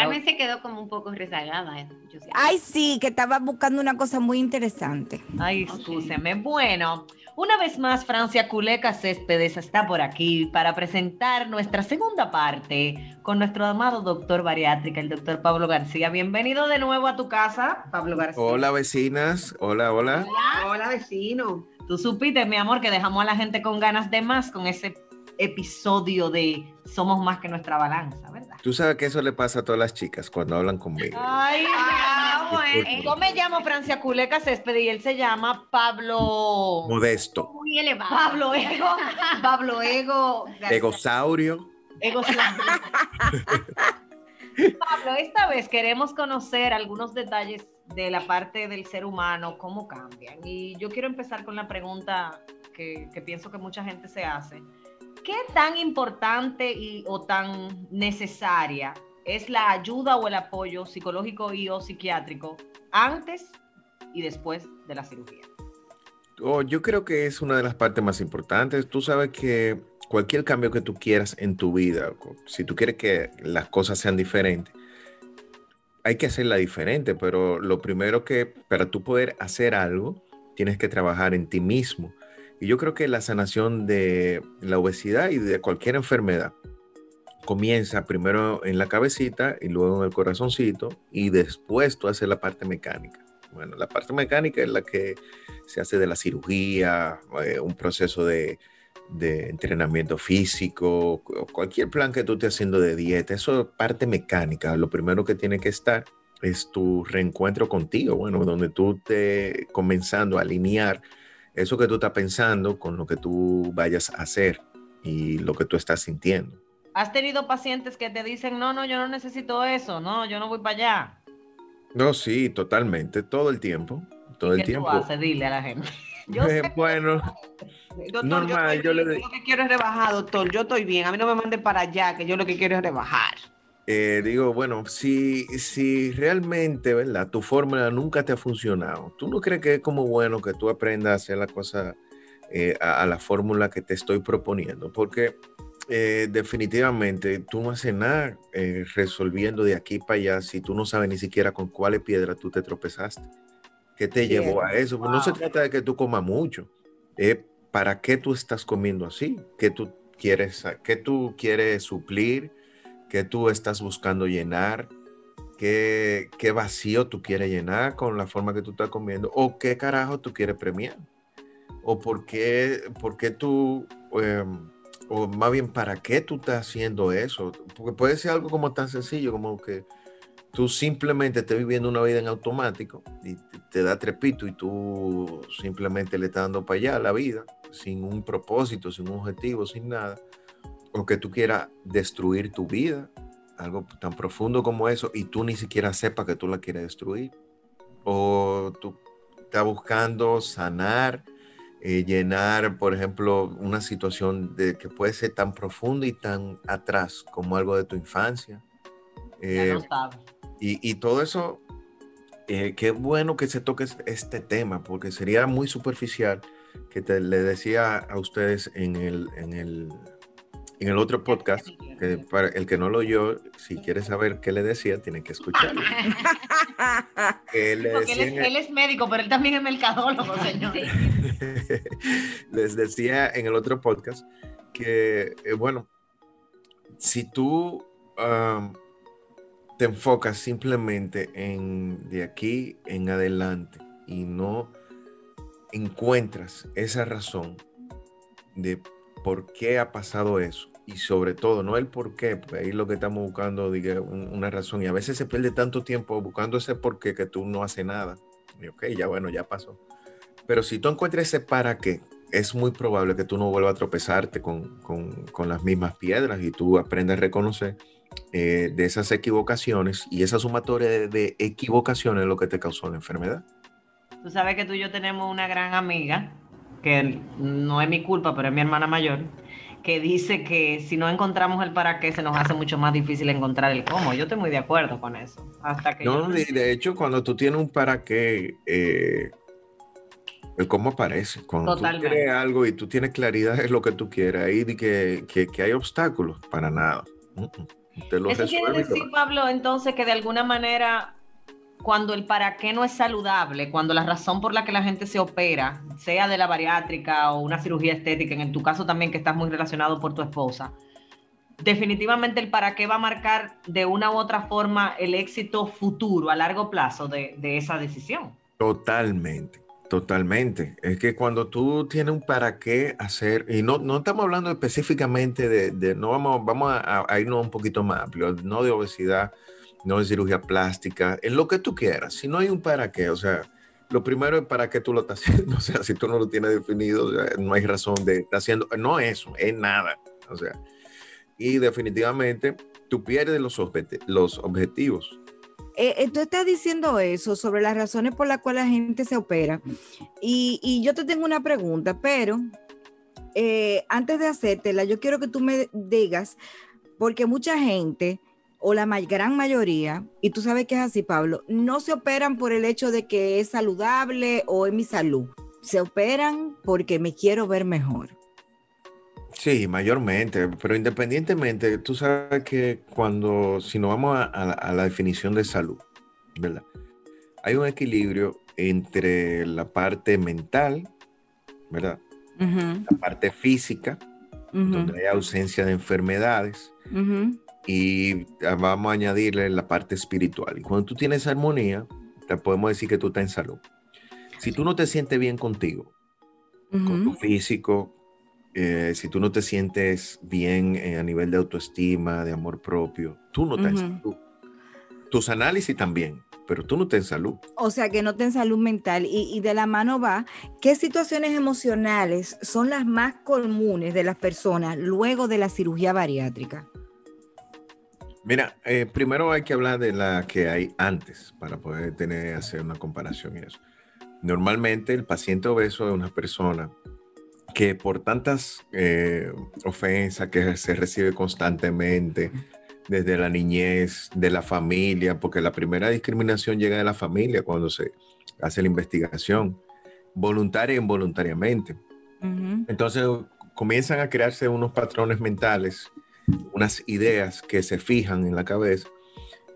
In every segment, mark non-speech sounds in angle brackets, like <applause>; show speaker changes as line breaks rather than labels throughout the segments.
Carmen se quedó como un poco rezagada. ¿eh? Yo.
Ay, sí, que estaba buscando una cosa muy interesante.
Ay, excúseme. Bueno, una vez más, Francia Culeca Céspedes está por aquí para presentar nuestra segunda parte con nuestro amado doctor bariátrica, el doctor Pablo García. Bienvenido de nuevo a tu casa, Pablo García.
Hola vecinas, hola, hola.
Hola, vecino.
Tú supiste, mi amor, que dejamos a la gente con ganas de más con ese episodio de Somos más que nuestra balanza, ¿verdad?
Tú sabes que eso le pasa a todas las chicas cuando hablan conmigo.
Ay,
Ah,
bueno.
bueno.
Yo me llamo Francia Culeca Céspedes y él se llama Pablo.
Modesto,
Muy elevado.
Pablo Ego. <laughs> Pablo Ego.
egosaurio.
Ego Pablo, esta vez queremos conocer algunos detalles de la parte del ser humano, cómo cambian. Y yo quiero empezar con la pregunta que, que pienso que mucha gente se hace. ¿Qué tan importante y, o tan necesaria es la ayuda o el apoyo psicológico y o psiquiátrico antes y después de la cirugía?
Oh, yo creo que es una de las partes más importantes. Tú sabes que cualquier cambio que tú quieras en tu vida, si tú quieres que las cosas sean diferentes, hay que hacerla diferente, pero lo primero que para tú poder hacer algo, tienes que trabajar en ti mismo. Y yo creo que la sanación de la obesidad y de cualquier enfermedad comienza primero en la cabecita y luego en el corazoncito y después tú haces la parte mecánica. Bueno, la parte mecánica es la que se hace de la cirugía, eh, un proceso de, de entrenamiento físico, cualquier plan que tú estés haciendo de dieta, eso es parte mecánica. Lo primero que tiene que estar es tu reencuentro contigo, bueno, donde tú te comenzando a alinear eso que tú estás pensando con lo que tú vayas a hacer y lo que tú estás sintiendo.
¿Has tenido pacientes que te dicen, no, no, yo no necesito eso, no, yo no voy para allá?
No, sí, totalmente, todo el tiempo, todo el
¿Qué
tiempo.
tú haces? Dile a la gente. <laughs>
Yo
Eh,
sé-
bueno,
Doctor,
normal,
yo,
yo le
estoy
di-
bien, lo que quiero es rebajar, doctor. Yo estoy bien. A mí no me manden para allá, que yo lo que quiero es rebajar.
Eh, digo, bueno, si, si realmente, ¿verdad? Tu fórmula nunca te ha funcionado, ¿tú no crees que es como bueno que tú aprendas a hacer la cosa eh, a, a la fórmula que te estoy proponiendo? Porque eh, definitivamente tú no haces nada eh, resolviendo de aquí para allá si tú no sabes ni siquiera con cuáles piedras tú te tropezaste. ¿Qué te llevó a eso? Pues no se
Wow.
trata de que tú comas mucho. Para qué tú estás comiendo así, qué tú quieres, qué tú quieres suplir, qué tú estás buscando llenar, qué, vacío tú quieres llenar con la forma que tú estás comiendo, o qué carajo tú quieres premiar, o por qué, por qué tú, em, o más bien para qué tú estás haciendo eso, porque puede ser algo como tan sencillo como que tú simplemente estés viviendo una vida en automático y te da trepito y tú simplemente le estás dando para allá la vida sin un propósito, sin un objetivo, sin nada, o que tú quieras destruir tu vida, algo tan profundo como eso, y tú ni siquiera sepas que tú la quieres destruir, o tú estás buscando sanar, eh, llenar, por ejemplo, una situación de, que puede ser tan profunda y tan atrás como algo de tu infancia. Eh,
no sabes.
y, y todo eso, eh, qué bueno que se toque es- este tema, porque sería muy superficial que te, le decía a ustedes en el, en el, en el otro podcast, que para el que no lo oyó, si quiere saber qué le decía, tiene que escucharlo. <laughs> Que le
Porque él
decía
es,
en el-
él es médico, pero él también es mercadólogo, <laughs> señor. <laughs>
les decía en el otro podcast que, eh, bueno, si tú am, te enfocas simplemente en de aquí en adelante y no encuentras esa razón de por qué ha pasado eso y sobre todo no el por qué, porque ahí lo que estamos buscando diga, un- una razón y a veces se pierde tanto tiempo buscando ese por qué que tú no haces nada. Y ok, ya bueno, ya pasó. Pero si tú encuentras ese para qué, es muy probable que tú no vuelvas a tropezarte con, con- con las mismas piedras y tú aprendas a reconocer eh, de esas equivocaciones y esa sumatoria de, de equivocaciones es lo que te causó la enfermedad.
Tú sabes que tú y yo tenemos una gran amiga, que no es mi culpa, pero es mi hermana mayor, que dice que si no encontramos el para qué, se nos hace mucho más difícil encontrar el cómo. Yo estoy muy de acuerdo con eso. Hasta que
No,
yo-
de, hecho, cuando tú tienes un para qué, eh, el cómo aparece. Cuando
Totalmente.
tú quieres algo y tú tienes claridad de lo que tú quieres, ahí que, que, que hay obstáculos, para nada. Mm, mm. Te lo
Eso quiere decir, Pablo, entonces que de alguna manera, cuando el para qué no es saludable, cuando la razón por la que la gente se opera, sea de la bariátrica o una cirugía estética, en tu caso también que estás muy relacionado por tu esposa, definitivamente el para qué va a marcar de una u otra forma el éxito futuro a largo plazo de, de esa decisión.
Totalmente, totalmente. Es que cuando tú tienes un para qué hacer, y no, no estamos hablando específicamente de, de- no vamos, vamos a, a irnos un poquito más amplio, no de obesidad, no de cirugía plástica, en lo que tú quieras. Si no hay un para qué, o sea, lo primero es para qué tú lo estás <laughs> haciendo. O sea, si tú no lo tienes definido, no hay razón de estar haciendo, no eso, es nada. O sea, y definitivamente tú pierdes los objetivos.
Eh, eh, tú estás diciendo eso sobre las razones por las cuales la gente se opera. Y, y yo te tengo una pregunta, pero eh, antes de hacértela, yo quiero que tú me digas, porque mucha gente, o la gran mayoría, y tú sabes que es así, Pablo, no se operan por el hecho de que es saludable o es mi salud. Se operan porque me quiero ver mejor.
Sí, mayormente, pero independientemente, tú sabes que cuando, si nos vamos a, a la, a la definición de salud, ¿verdad? Hay un equilibrio entre la parte mental, ¿verdad? La parte física, donde hay ausencia de enfermedades. Y vamos a añadirle la parte espiritual. Y cuando tú tienes armonía, te podemos decir que tú estás en salud. Si tú no te sientes bien contigo, con tu físico, eh, si tú no te sientes bien eh, a nivel de autoestima, de amor propio, tú no estás en
Ujú.
salud. Tus análisis también, pero tú no estás en salud.
O sea, que no ten salud mental. Y, y de la mano va, ¿qué situaciones emocionales son las más comunes de las personas luego de la cirugía bariátrica?
Mira, eh, primero hay que hablar de la que hay antes para poder tener, hacer una comparación y eso. Normalmente el paciente obeso es una persona que por tantas eh, ofensas que se recibe constantemente desde la niñez, de la familia, porque la primera discriminación llega de la familia cuando se hace la investigación, voluntaria e involuntariamente.
Ujú,
Entonces comienzan a crearse unos patrones mentales, unas ideas que se fijan en la cabeza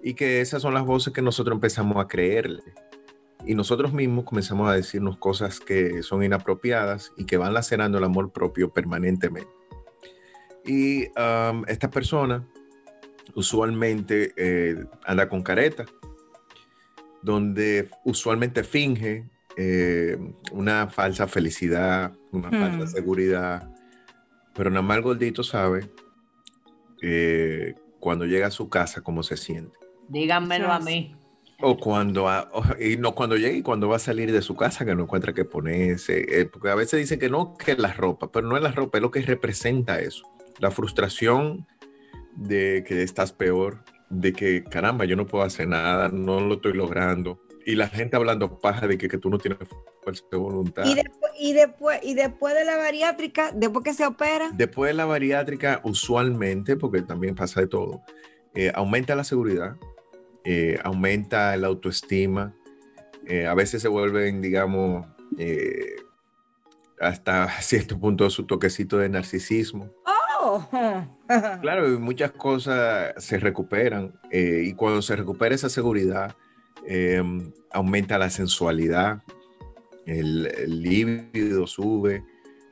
y que esas son las voces que nosotros empezamos a creerle. Y nosotros mismos comenzamos a decirnos cosas que son inapropiadas y que van lacerando el amor propio permanentemente. Y um, esta persona usualmente eh, anda con careta, donde usualmente finge eh, una falsa felicidad, una
Hmm.
falsa seguridad, pero nada más el gordito sabe eh, cuando llega a su casa cómo se siente.
Díganmelo a mí.
O cuando, a- o- y no cuando llegue y cuando va a salir de su casa que no encuentra qué ponerse, eh, porque a veces dicen que no, que es la ropa, pero no es la ropa, es lo que representa eso. La frustración de que estás peor, de que caramba, yo no puedo hacer nada, no lo estoy logrando. Y la gente hablando paja de que, que tú no tienes fuerza de voluntad.
Y, después, y, después, y después de la bariátrica, después que se opera,
Después de la bariátrica, usualmente, porque también pasa de todo, eh, aumenta la seguridad, eh, aumenta la autoestima, eh, a veces se vuelven, digamos, hasta <laughs> cierto punto su toquecito de narcisismo.
Oh. <laughs>
Claro, y muchas cosas se recuperan y cuando se recupera esa seguridad, eh, aumenta la sensualidad, el, el líbido sube,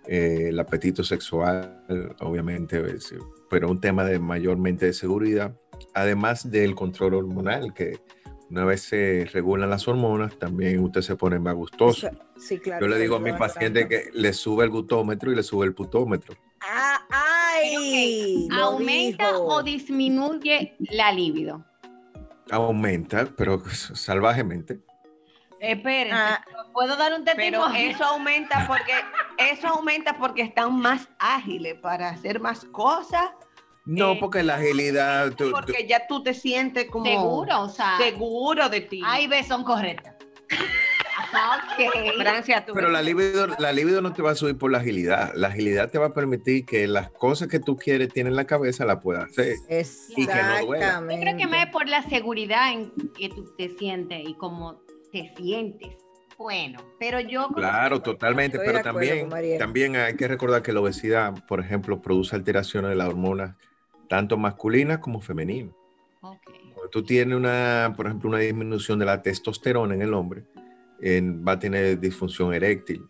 eh, el apetito sexual, obviamente, es- pero un tema de mayormente de seguridad, además del control hormonal, que una vez se regulan las hormonas, también usted se pone más gustoso.
Eso- Sí, claro.
Yo le digo a mi paciente que le sube el gutómetro y le sube el putómetro.
Ah, ¡Ay!
¿Aumenta
dijo.
o disminuye la libido?
Aumenta, pero salvajemente.
Espérense,
Ah.
¿puedo dar un
Pero
testimonio?
eso aumenta porque eso aumenta porque están más ágiles para hacer más cosas,
No,
Eh,
porque la agilidad, tú- tú-
porque ya tú te sientes como
Seguro, o sea,
seguro de ti.
A y B son correctas.
Ok.
Francia, tú
pero la libido, la libido no te va a subir por la agilidad. La agilidad te va a permitir que las cosas que tú quieres tener en la cabeza las puedas hacer. Y que no duela.
Exactamente.
Yo creo que más es por la seguridad en que tú te sientes y cómo te sientes. Bueno, pero yo...
Claro, totalmente,
Estoy
pero también, también hay que recordar que la obesidad, por ejemplo, produce alteraciones de las hormonas tanto masculinas como femeninas.
Ok.
Cuando tú tienes una, por ejemplo, una disminución de la testosterona en el hombre, en- va a tener disfunción eréctil.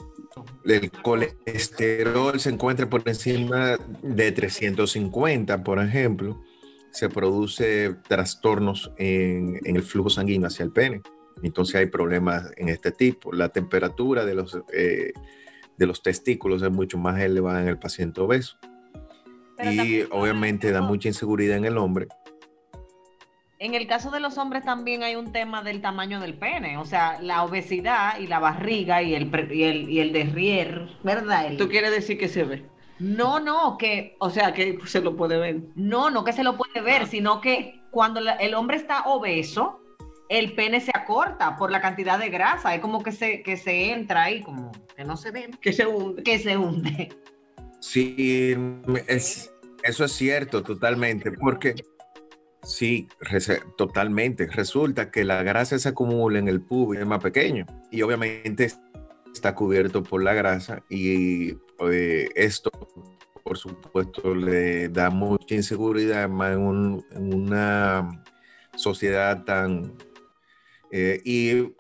El colesterol se encuentra por encima de 350, por ejemplo, se produce trastornos en, en el flujo sanguíneo hacia el pene. Entonces hay problemas en este tipo. La temperatura de los, eh, de los testículos es mucho más elevada en el paciente obeso.
Pero
y obviamente da mucha inseguridad en el hombre.
En el caso de los hombres también hay un tema del tamaño del pene, o sea, la obesidad y la barriga y el, pre- y el, y el derrier, ¿verdad? El-
tú quieres decir que se ve.
No, no, que
O sea, que se lo puede ver.
no, no que se lo puede ver, sino que cuando la- el hombre está obeso, el pene se acorta por la cantidad de grasa, es como que se, que se entra ahí, como que no se ve,
Que se hunde.
que se hunde.
Sí, es, eso es cierto, totalmente, porque sí, totalmente. Resulta que la grasa se acumula en el pubis, es más pequeño, y obviamente está cubierto por la grasa, y eh, esto, por supuesto, le da mucha inseguridad más en, un- en una sociedad tan... eh, y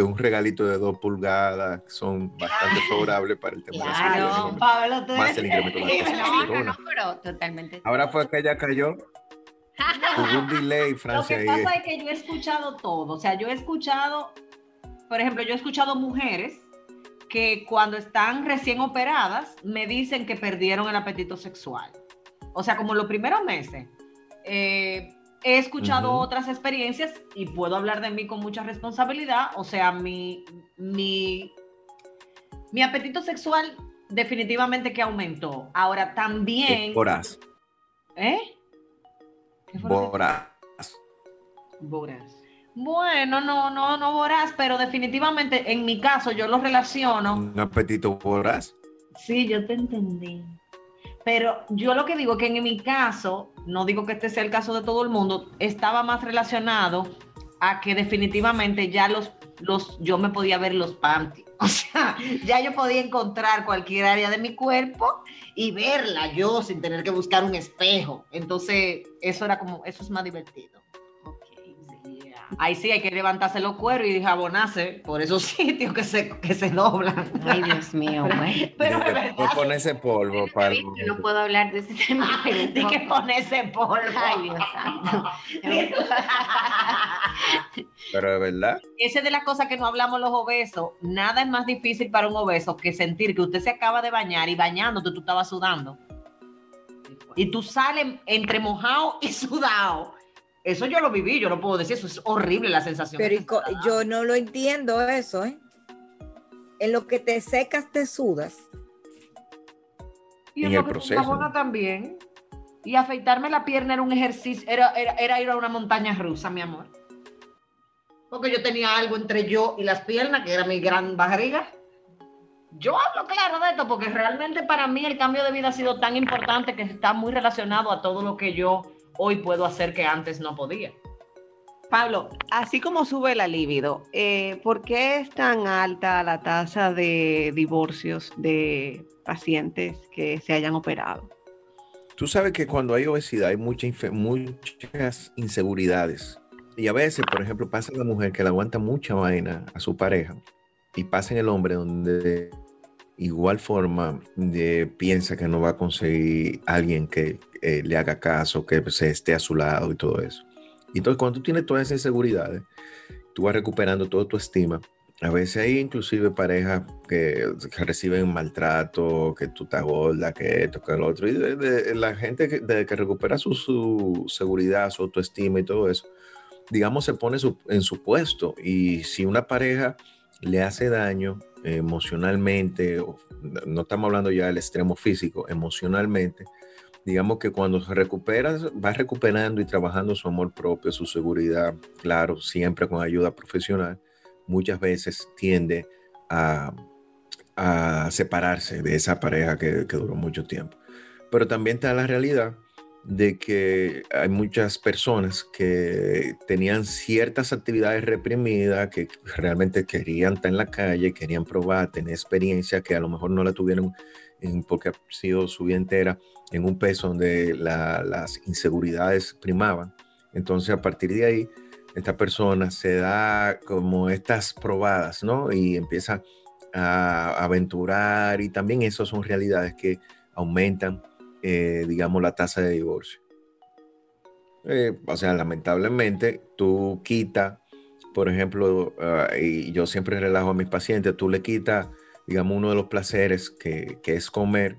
un regalito de dos pulgadas son bastante favorables para el tema de la
Claro, Pablo, tú
más el incremento de la
No, no,
testosterona.
no, pero totalmente.
Ahora fue que ella cayó. Hubo un delay,
Lo
Francia.
que
y-
pasa es que yo he escuchado todo. O sea, yo he escuchado, por ejemplo, yo he escuchado mujeres que cuando están recién operadas me dicen que perdieron el apetito sexual. O sea, como los primeros meses. Eh, he escuchado
Ujú.
otras experiencias y puedo hablar de mí con mucha responsabilidad. O sea, mi, mi, mi apetito sexual definitivamente que aumentó. Ahora también...
Voraz.
¿Eh?
Voraz.
Voraz. Bueno, no, no, no voraz, pero definitivamente en mi caso yo lo relaciono.
Un apetito voraz.
Sí, yo te entendí. Pero yo lo que digo es que en mi caso, no digo que este sea el caso de todo el mundo, estaba más relacionado a que definitivamente ya los, los, yo me podía ver los panties. <laughs> O sea, ya yo podía encontrar cualquier área de mi cuerpo y verla yo sin tener que buscar un espejo. Entonces, eso era como, eso es más divertido. Ahí sí hay que levantarse los cueros y jabonarse por esos <laughs> sitios que se, que se doblan.
Ay, Dios mío, güey.
Pero de
Después
verdad,
pone ese polvo para.
Yo no puedo hablar de ese tema. pero
de que ponerse polvo.
Ay, Dios santo.
Pero de verdad.
Esa es de las cosas que no hablamos los obesos. Nada es más difícil para un obeso que sentir que usted se acaba de bañar y bañándote tú estabas sudando. Y tú sales entre mojado y sudado. Eso yo lo viví, yo no puedo decir, eso es horrible la sensación.
Pero yo no lo entiendo eso, ¿eh? En lo que te secas, te sudas.
Y
en
lo
el
que te
proceso, ¿no?
también. Y afeitarme la pierna era un ejercicio, era, era, era ir a una montaña rusa, mi amor. Porque yo tenía algo entre yo y las piernas, que era mi gran barriga. Yo hablo claro de esto porque realmente para mí el cambio de vida ha sido tan importante que está muy relacionado a todo lo que yo hoy puedo hacer que antes no podía.
Pablo, así como sube la libido, eh, ¿por qué es tan alta la tasa de divorcios de pacientes que se hayan operado?
Tú sabes que cuando hay obesidad hay mucha muchas inseguridades. Y a veces, por ejemplo, pasa la mujer que le aguanta mucha vaina a su pareja y pasa en el hombre donde igual forma de, piensa que no va a conseguir alguien que eh, le haga caso, que se esté a su lado y todo eso. Entonces cuando tú tienes todas esas inseguridades, tú vas recuperando toda tu estima. A veces hay inclusive parejas que, que reciben maltrato, que tú estás gorda, que esto, que lo otro. Y de- de- la gente que, de que recupera su, su seguridad, su autoestima y todo eso, digamos, se pone su- en su puesto. Y si una pareja le hace daño emocionalmente, no estamos hablando ya del extremo físico, emocionalmente, digamos que cuando se recupera, va recuperando y trabajando su amor propio, su seguridad, claro, siempre con ayuda profesional, muchas veces tiende a, a separarse de esa pareja que, que duró mucho tiempo. Pero también está la realidad de que hay muchas personas que tenían ciertas actividades reprimidas, que realmente querían estar en la calle, querían probar, tener experiencia, que a lo mejor no la tuvieron en- porque ha sido su vida entera en un peso donde la- las inseguridades primaban. Entonces, a partir de ahí, esta persona se da como estas probadas, ¿no? Y empieza a aventurar y también eso son realidades que aumentan, eh, digamos, la tasa de divorcio. Eh, o sea, lamentablemente, tú quitas, por ejemplo, ah, y yo siempre relajo a mis pacientes, tú le quitas, digamos, uno de los placeres que, que es comer,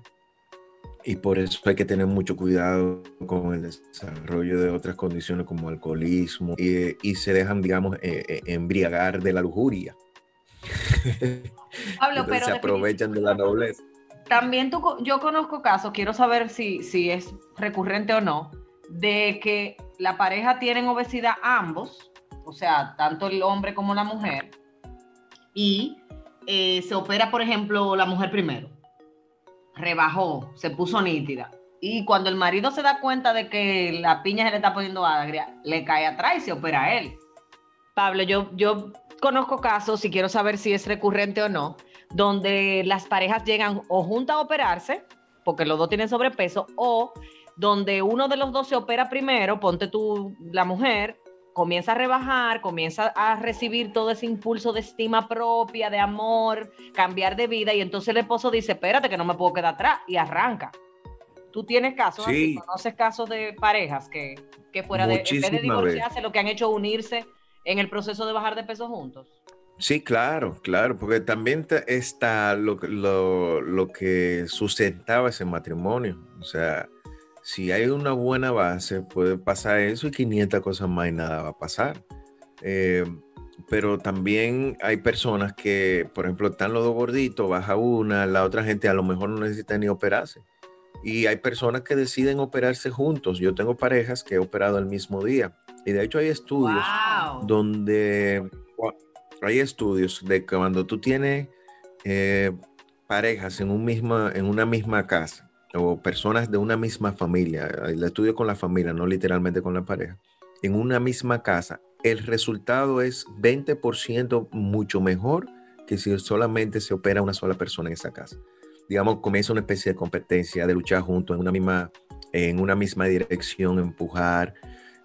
y por eso hay que tener mucho cuidado con el desarrollo de otras condiciones como alcoholismo y, y se dejan, digamos, eh, eh, embriagar de la lujuria.
Pablo, pero
se aprovechan de la nobleza.
También yo conozco casos, quiero saber si, si es recurrente o no, de que la pareja tienen obesidad ambos, o sea, tanto el hombre como la mujer, y eh, se opera, por ejemplo, la mujer primero, rebajó, se puso nítida, y cuando el marido se da cuenta de que la piña se le está poniendo agria, le cae atrás y se opera a él. Pablo, yo, yo conozco casos, y quiero saber si es recurrente o no, donde las parejas llegan o juntas a operarse, porque los dos tienen sobrepeso, o donde uno de los dos se opera primero, ponte tú la mujer, comienza a rebajar, comienza a recibir todo ese impulso de estima propia, de amor, cambiar de vida, y entonces el esposo dice, espérate que no me puedo quedar atrás, y arranca. ¿Tú tienes casos así?
Sí.
¿Conoces casos de parejas que, que fuera de, en vez de divorciarse, lo que han hecho es unirse en el proceso de bajar de peso juntos?
Sí, claro, claro, porque también ta- está lo, que- lo, lo que sustentaba ese matrimonio. O sea, si hay una buena base, puede pasar eso y 500 cosas más y nada va a pasar. Eh, pero también hay personas que, por ejemplo, están los dos gorditos, baja una, la otra gente a lo mejor no necesita ni operarse. Y hay personas que deciden operarse juntos. Yo tengo parejas que he operado el mismo día. Y de hecho hay estudios
¡Wow!
donde hay estudios de que cuando tú tienes eh, parejas en, un misma, en una misma casa o personas de una misma familia, el estudio con la familia, no literalmente con la pareja, en una misma casa, el resultado es 20% mucho mejor que si solamente se opera una sola persona en esa casa. Digamos, comienza una especie de competencia, de luchar juntos en una misma, en una misma dirección, empujar,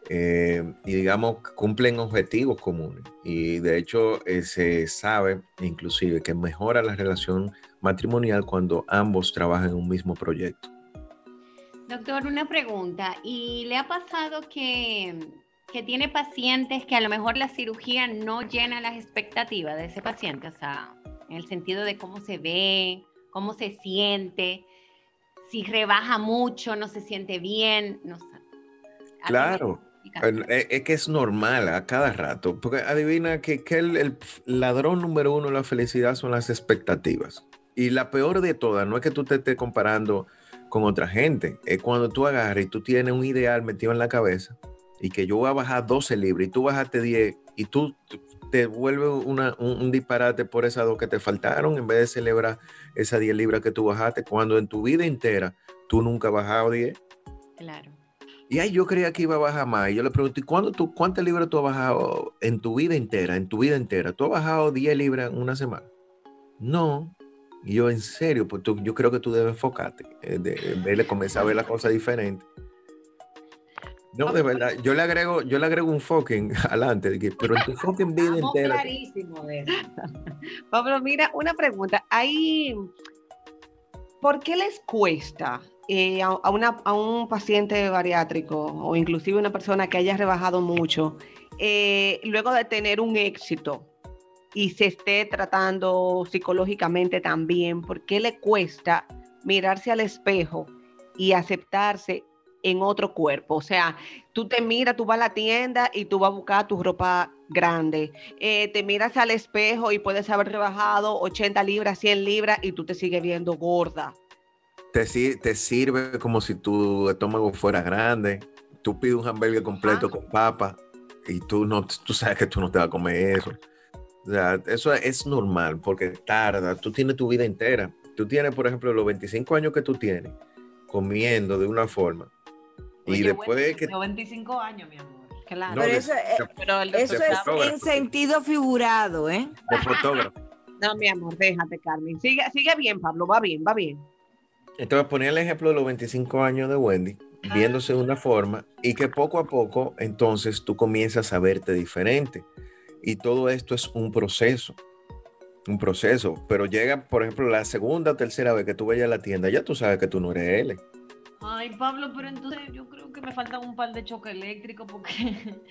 eh, y digamos cumplen objetivos comunes y de hecho eh, se sabe inclusive que mejora la relación matrimonial cuando ambos trabajan en un mismo proyecto.
Doctor, una pregunta. ¿Y le ha pasado que, que tiene pacientes que a lo mejor la cirugía no llena las expectativas de ese paciente? O sea, en el sentido de cómo se ve, cómo se siente, si rebaja mucho, no se siente bien, no sé. ¿Ha
Claro.
Explicación?
Es que es normal a cada rato, porque adivina que, que el, el ladrón número uno de la felicidad son las expectativas. Y la peor de todas no es que tú te estés comparando con otra gente, es cuando tú agarras y tú tienes un ideal metido en la cabeza y que yo voy a bajar 12 libras y tú bajaste 10 y tú te vuelve una- un, un disparate por esas dos que te faltaron en vez de celebrar esas 10 libras que tú bajaste, cuando en tu vida entera tú nunca has bajado 10.
Claro.
Y ahí yo creía que iba a bajar más. Y yo le pregunté, ¿y ¿cuándo tú, ¿cuántas libras tú has bajado en tu vida entera? En tu vida entera. ¿Tú has bajado 10 libras en una semana? No. Y yo, en serio, pues tú- yo creo que tú debes enfocarte, eh, de, comenzar a ver la cosa diferente. No, de verdad, yo le agrego, yo le agrego un fucking <laughs> adelante, pero en tu fucking vida
Estamos
entera.
clarísimos de eso.
Pablo, mira, una pregunta. Hay, ¿Por qué les cuesta eh, a, un paciente bariátrico o inclusive una persona que haya rebajado mucho, eh, luego de tener un éxito y se esté tratando psicológicamente también, ¿por qué le cuesta mirarse al espejo y aceptarse en otro cuerpo? O sea, tú te miras, tú vas a la tienda y tú vas a buscar tu ropa grande eh, te miras al espejo y puedes haber rebajado 80 libras, 100 libras y tú te sigues viendo gorda.
Te, si- te sirve como si tu estómago fuera grande. Tú pides un hamburger completo con papa y tú no, tú sabes que tú no te vas a comer eso. O sea, eso es normal porque tarda. Tú tienes tu vida entera. Tú tienes, por ejemplo, los 25 años que tú tienes comiendo de una forma. Y
Oye,
después
bueno,
que
tengo 25 años, mi amor.
Claro.
No,
Pero
de-
eso, eh,
de-
Pero el
eso es en sentido figurado, ¿eh?
de fotógrafo.
No, mi amor, déjate, Carmen. Sigue, sigue bien, Pablo, va bien, va bien.
Entonces ponía el ejemplo de los 25 años de Wendy, viéndose de una forma y que poco a poco entonces tú comienzas a verte diferente. Y todo esto es un proceso, un proceso. Pero llega, por ejemplo, la segunda o tercera vez que tú vayas a la tienda, ya tú sabes que tú no eres él.
Ay, Pablo, pero entonces yo creo que me faltan un par de choques eléctricos porque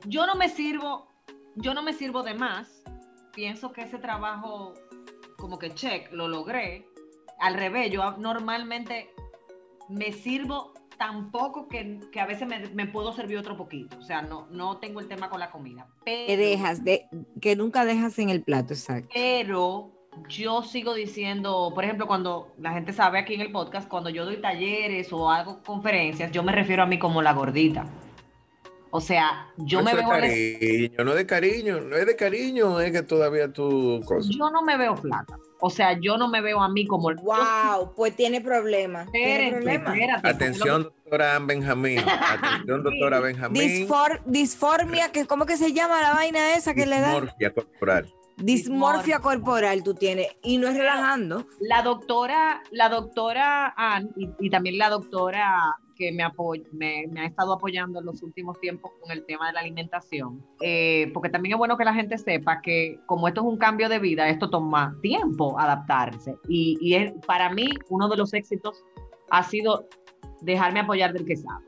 <laughs> yo no me sirvo, yo no me sirvo de más. Pienso que ese trabajo, como que check, lo logré. Al revés, yo normalmente me sirvo tan poco que, que a veces me, me puedo servir otro poquito. O sea, no, no tengo el tema con la comida. Pero,
Que dejas, de, que nunca dejas en el plato, exacto.
pero yo sigo diciendo, por ejemplo, cuando la gente sabe aquí en el podcast, cuando yo doy talleres o hago conferencias, yo me refiero a mí como la gordita. O sea, yo me
Eso
veo es-
cariño, no es de cariño, no es de cariño, es que todavía tú cosa.
yo no me veo flaca. O sea, yo no me veo a mí como
Wow, pues tiene problemas. Tiene
Espérate,
problemas.
espérate, porque
Atención,
lo
doctora Ann Benjamín. Atención, doctora Benjamín.
Disfor- disformia, que ¿cómo que se llama la vaina esa que le da?
Dismorfia corporal.
Dismorfia corporal tú tienes. Y no es relajando.
que- la doctora, la doctora Ann y, y también la doctora que me, ha estado apoyando en los últimos tiempos con el tema de la alimentación, eh, porque también es bueno que la gente sepa que como esto es un cambio de vida, esto toma tiempo adaptarse. Y, y es, para mí uno de los éxitos ha sido dejarme apoyar del que sabe.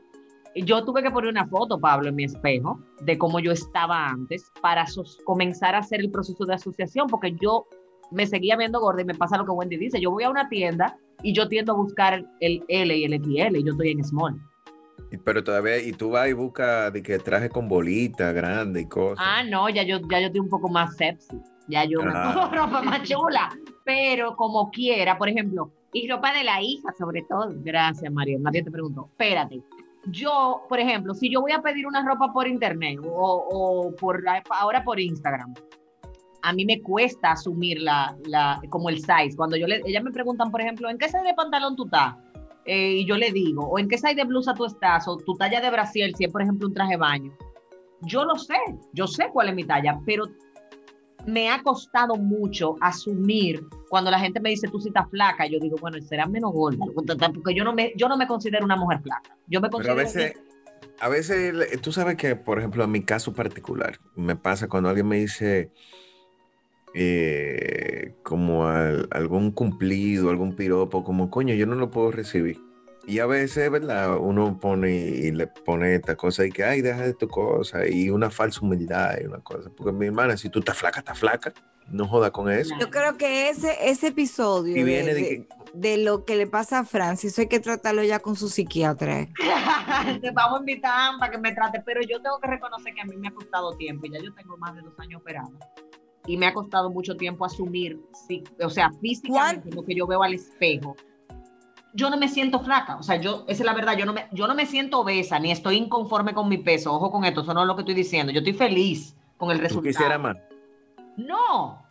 Yo tuve que poner una foto, Pablo, en mi espejo de cómo yo estaba antes para comenzar a hacer el proceso de asociación, porque yo me seguía viendo gorda y me pasa lo que Wendy dice. Yo voy a una tienda y yo tiendo a buscar el L y el XL y yo estoy en small.
Pero todavía, y tú vas y buscas de que traje con bolita grande y cosas.
Ah, no, ya yo, ya yo estoy un poco más sexy. Ya yo me
Ah.
pongo ropa más chula. Pero como quiera, por ejemplo, y ropa de la hija, sobre todo. Gracias, María. Nadie te preguntó. Espérate. Yo, por ejemplo, si yo voy a pedir una ropa por internet o, o por ahora por Instagram, a mí me cuesta asumir la, la, como el size. Cuando yo le, ellas me preguntan, por ejemplo, ¿en qué size de pantalón tú estás? Eh, y yo le digo, o en qué size de blusa tú estás, o tu talla de brasier, si es, por ejemplo, un traje de baño. Yo lo sé, yo sé cuál es mi talla, pero me ha costado mucho asumir cuando la gente me dice tú si estás flaca, yo digo, bueno, será menos gorda, porque yo no me, yo no me considero una mujer flaca. Yo me
Pero a
considero
veces, a veces, le- tú sabes que, por ejemplo, en mi caso particular, me pasa cuando alguien me dice eh, como al- algún cumplido, algún piropo, como coño, yo no lo puedo recibir. Y a veces, ¿verdad? Uno pone y le pone esta cosa y que, ay, deja de tu cosa, y una falsa humildad y una cosa. Porque mi hermana, si tú estás flaca, estás flaca, no joda con eso.
Yo creo que ese, ese episodio
Y
de,
viene de
de-
que-
de lo que le pasa a Francis, eso hay que tratarlo ya con su psiquiatra. ¿eh? <laughs>
Te vamos a invitar para que me trate, pero yo tengo que reconocer que a mí me ha costado tiempo, ya yo tengo más de dos años operada, y me ha costado mucho tiempo asumir, sí, o sea, físicamente lo que yo veo al espejo. Yo no me siento flaca, o sea, yo, esa es la verdad, yo no, me, yo no me siento obesa, ni estoy inconforme con mi peso, ojo con esto, eso no es lo que estoy diciendo, yo estoy feliz con el
Tú
resultado.
quisieras más.
No,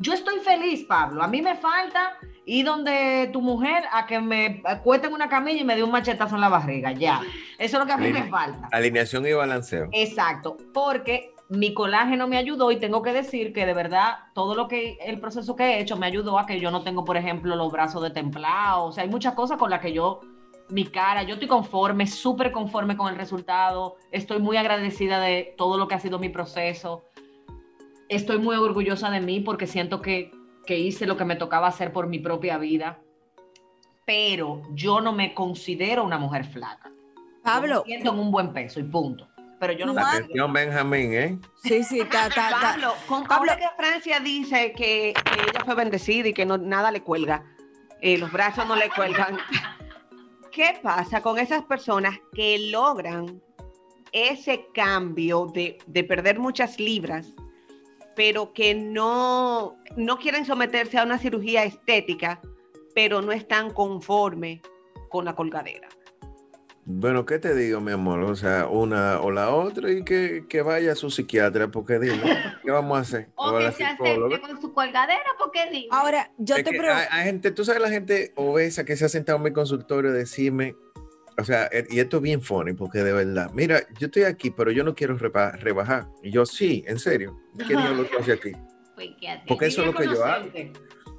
yo estoy feliz, Pablo. A mí me falta ir donde tu mujer a que me acueste en una camilla y me dé un machetazo en la barriga, ya. Eso es lo que a mí me falta.
Alineación y balanceo.
Exacto, porque mi colágeno me ayudó y tengo que decir que de verdad todo lo que el proceso que he hecho me ayudó a que yo no tengo, por ejemplo, los brazos de templado. O sea, hay muchas cosas con las que yo, mi cara, yo estoy conforme, súper conforme con el resultado. Estoy muy agradecida de todo lo que ha sido mi proceso. Estoy muy orgullosa de mí porque siento que, que hice lo que me tocaba hacer por mi propia vida. Pero yo no me considero una mujer flaca.
Pablo.
Yo me siento en un buen peso y punto. Pero yo no me
¿Cuánto?
Atención, Benjamín, ¿eh?
Sí, sí, está, está, está.
Pablo, con,
Pablo-
que Francia dice que, que ella fue bendecida y que no, nada le cuelga, eh, los brazos no le cuelgan. <laughs> ¿Qué pasa con esas personas que logran ese cambio de, de perder muchas libras, pero que no, no quieren someterse a una cirugía estética, pero no están conformes con la colgadera?
Bueno, ¿qué te digo, mi amor? O sea, una o la otra y que, que vaya a su psiquiatra, porque dime, ¿qué vamos a hacer?
O
a
que se acepte con su colgadera, porque digo.
Ahora, yo
Es
te
que
pregunto.
hay, hay gente, tú sabes la gente obesa que se ha sentado en mi consultorio a decirme, o sea, eh, y esto es bien funny, porque de verdad, mira, yo estoy aquí, pero yo no quiero reba- rebajar. Y yo, sí, en serio, ¿qué diablo tú haces aquí? <laughs>
Pues, ¿qué hace?
Porque eso es lo que yo hago.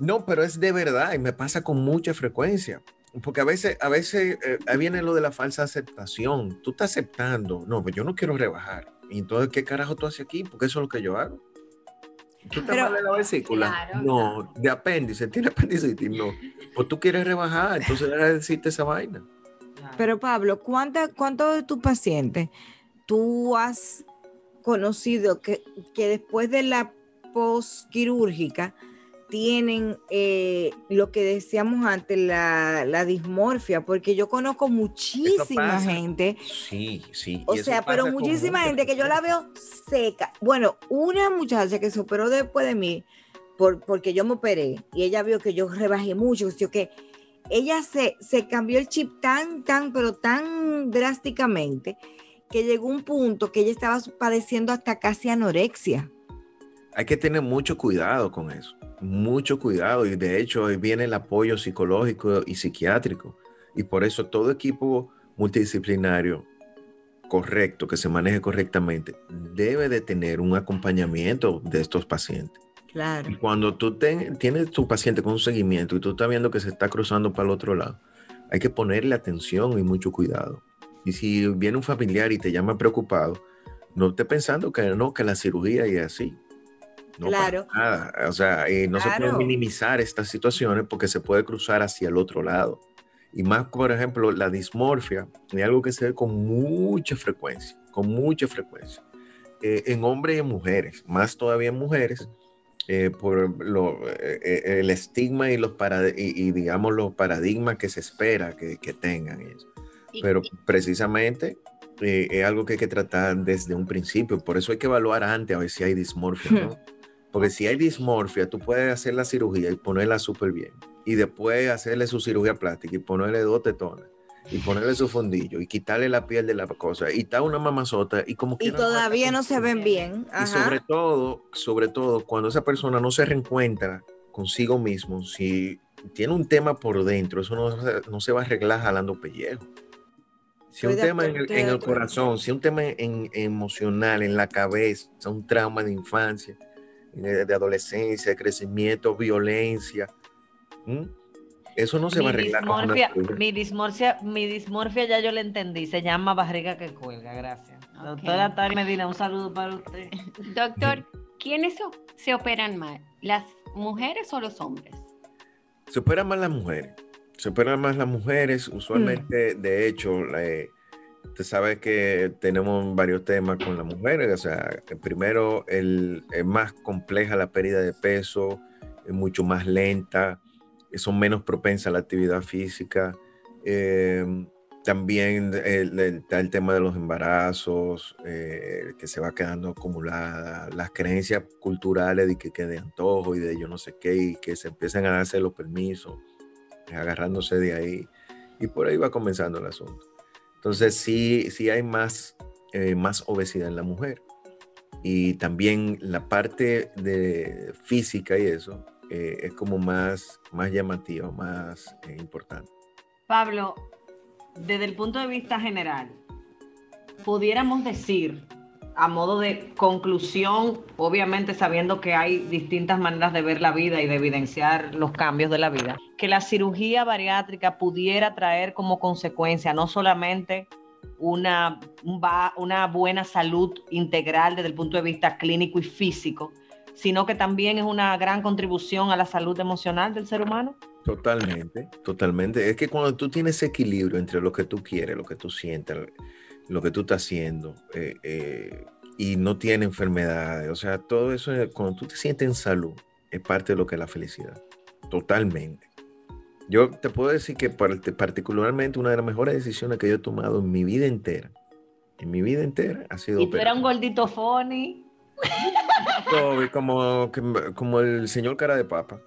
No, pero es de verdad y me pasa con mucha frecuencia. Porque a veces, a veces eh, ahí viene lo de la falsa aceptación. Tú estás aceptando, no, pues yo no quiero rebajar. Y entonces, ¿qué carajo tú haces aquí? Porque eso es lo que yo hago. ¿Tú estás
Pero-
la vesícula?
Claro,
no, de apéndice, tiene apendicitis, no. Pues tú quieres rebajar, entonces era decirte esa vaina.
Pero Pablo, ¿cuánta, ¿cuántos de tus pacientes tú has conocido que, que después de la posquirúrgica tienen eh, lo que decíamos antes, la, la dismorfia? Porque yo conozco muchísima gente,
Sí, sí.
o sea, pero muchísima gente que yo la veo seca. Bueno, una muchacha que se operó después de mí, por, porque yo me operé y ella vio que yo rebajé mucho, o sea, que ella se, se cambió el chip tan, tan, pero tan drásticamente que llegó un punto que ella estaba padeciendo hasta casi anorexia.
Hay que tener mucho cuidado con eso, mucho cuidado y de hecho ahí viene el apoyo psicológico y psiquiátrico y por eso todo equipo multidisciplinario correcto, que se maneje correctamente, debe de tener un acompañamiento de estos pacientes.
Claro.
Y cuando tú ten- tienes tu paciente con un seguimiento y tú estás viendo que se está cruzando para el otro lado, hay que ponerle atención y mucho cuidado. Y si viene un familiar y te llama preocupado, no esté pensando que no, que la cirugía y así. No
Claro.
para nada. O sea, eh, no se
Claro.
pueden minimizar estas situaciones porque se puede cruzar hacia el otro lado. Y más, por ejemplo, la dismorfia es algo que se ve con mucha frecuencia, con mucha frecuencia, eh, en hombres y en mujeres, más todavía en mujeres, eh, por lo- eh, eh, el estigma y, los parad- y, y, digamos los paradigmas que se espera que, que tengan. Y- Pero precisamente eh, es algo que hay que tratar desde un principio, por eso hay que evaluar antes a ver si hay dismorfia, ¿no? <laughs> Porque si hay dismorfia, tú puedes hacer la cirugía y ponerla súper bien. Y después hacerle su cirugía plástica y ponerle dos tetones. Y ponerle su fondillo y quitarle la piel de la cosa. Y está una mamazota y como
Y
quiera
todavía no se ven bien.
y sobre
Ajá.
todo, sobre todo, cuando esa persona no se reencuentra consigo mismo, si tiene un tema por dentro, eso no, no se va a arreglar jalando pellejo. Si un tema en el, en el corazón, si un tema en, emocional, en la cabeza, un trauma de infancia, de, de adolescencia, de crecimiento, violencia, eso no se va a arreglar con una
dismorfia, mi dismorfia, mi dismorfia ya yo la entendí, se llama barriga que cuelga, gracias.
Ok.
Doctora Tari Medina, un saludo para usted. <laughs>
Doctor, ¿quiénes se, se operan más? ¿Las mujeres o los hombres?
Se operan más las mujeres. Se operan más las mujeres. Usualmente, de hecho, la- eh, usted sabe que tenemos varios temas con las mujeres. O sea, el primero, el, es más compleja la pérdida de peso, es mucho más lenta, son menos propensas a la actividad física. Eh, también el, el- está el tema de los embarazos, eh, que se va quedando acumulada, las creencias culturales de que, que de antojo y de yo no sé qué, y que se empiezan a darse los permisos, eh, agarrándose de ahí, y por ahí va comenzando el asunto. Entonces sí, sí hay más, eh, más obesidad en la mujer. Y también la parte de física y eso eh, es como más, más llamativa, más eh, importante.
Pablo, desde el punto de vista general, pudiéramos decir, a modo de conclusión, obviamente sabiendo que hay distintas maneras de ver la vida y de evidenciar los cambios de la vida, que la cirugía bariátrica pudiera traer como consecuencia no solamente una, una buena salud integral desde el punto de vista clínico y físico, sino que también es una gran contribución a la salud emocional del ser humano.
Totalmente, totalmente. Es que cuando tú tienes equilibrio entre lo que tú quieres, lo que tú sientes, lo que tú estás haciendo, eh, eh, y no tiene enfermedades, o sea, todo eso, cuando tú te sientes en salud, es parte de lo que es la felicidad. Totalmente. Yo te puedo decir que particularmente una de las mejores decisiones que yo he tomado en mi vida entera, en mi vida entera, ha sido...
Y tú eras un gordito funny. <laughs>
como, como el señor cara de papa.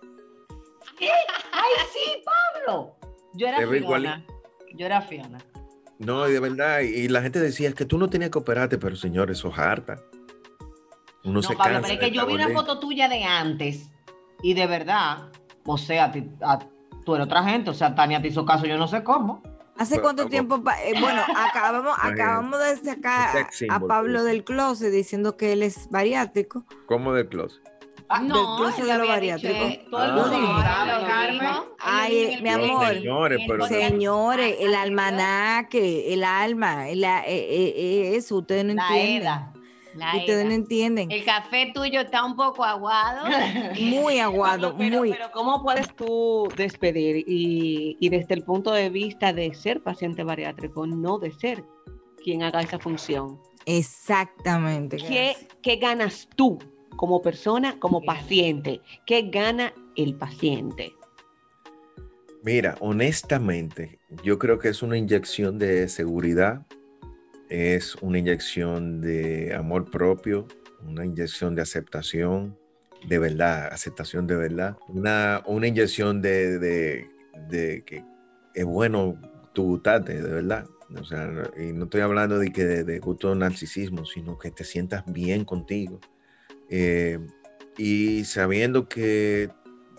¡Ay, sí, Pablo! Yo era Fiona. Yo era Fiona.
No, y de verdad, y la gente decía, es que tú no tenías que operarte, pero señor, eso es harta.
Uno no, se Pablo, pero es que yo vi una foto tuya de antes, y de verdad, o sea, tú eres otra gente, o sea, Tania te hizo caso, yo no sé cómo.
¿Hace cuánto tiempo? Eh, bueno, acabamos, acabamos de sacar a Pablo del closet diciendo que él es bariátrico.
¿Cómo del closet?
Ah, no, del closet de lo bariátrico. Ay, mi amor. Señores, pero señores el almanaque, el alma, el, eh, eh, eso, ustedes no entienden. Ustedes no entienden.
El café tuyo está un poco aguado.
Muy <laughs> aguado, muy.
Pero ¿cómo puedes tú despedir y, y, desde el punto de vista de ser paciente bariátrico, no de ser quien haga esa función?
Exactamente.
¿Qué, ¿Qué, ganas tú como persona, como paciente? ¿Qué gana el paciente?
Mira, honestamente, yo creo que es una inyección de seguridad es una inyección de amor propio, una inyección de aceptación de verdad, aceptación de verdad, una, una inyección de, de, que es bueno tu gustarte, de verdad. O sea, y no estoy hablando de que de, de gusto narcisismo, sino que te sientas bien contigo. Eh, y sabiendo que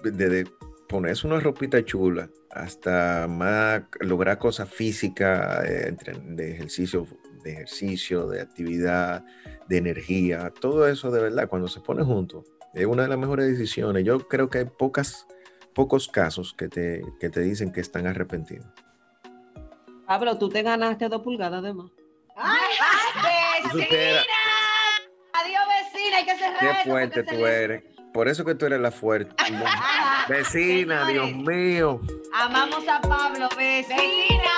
desde ponerse una ropita chula hasta más lograr cosas físicas eh, de ejercicio de ejercicio, de actividad, de energía, todo eso de verdad, cuando se pone junto, es una de las mejores decisiones. Yo creo que hay pocas, pocos casos que te, que te dicen que están arrepentidos.
Pablo, tú te ganaste dos pulgadas de más.
¡Ay! Adiós, vecina, hay que cerrar.
Qué fuerte tú eres. Por eso que tú eres la fuerte. <laughs> vecina, Dios mío.
Amamos a Pablo, vecina.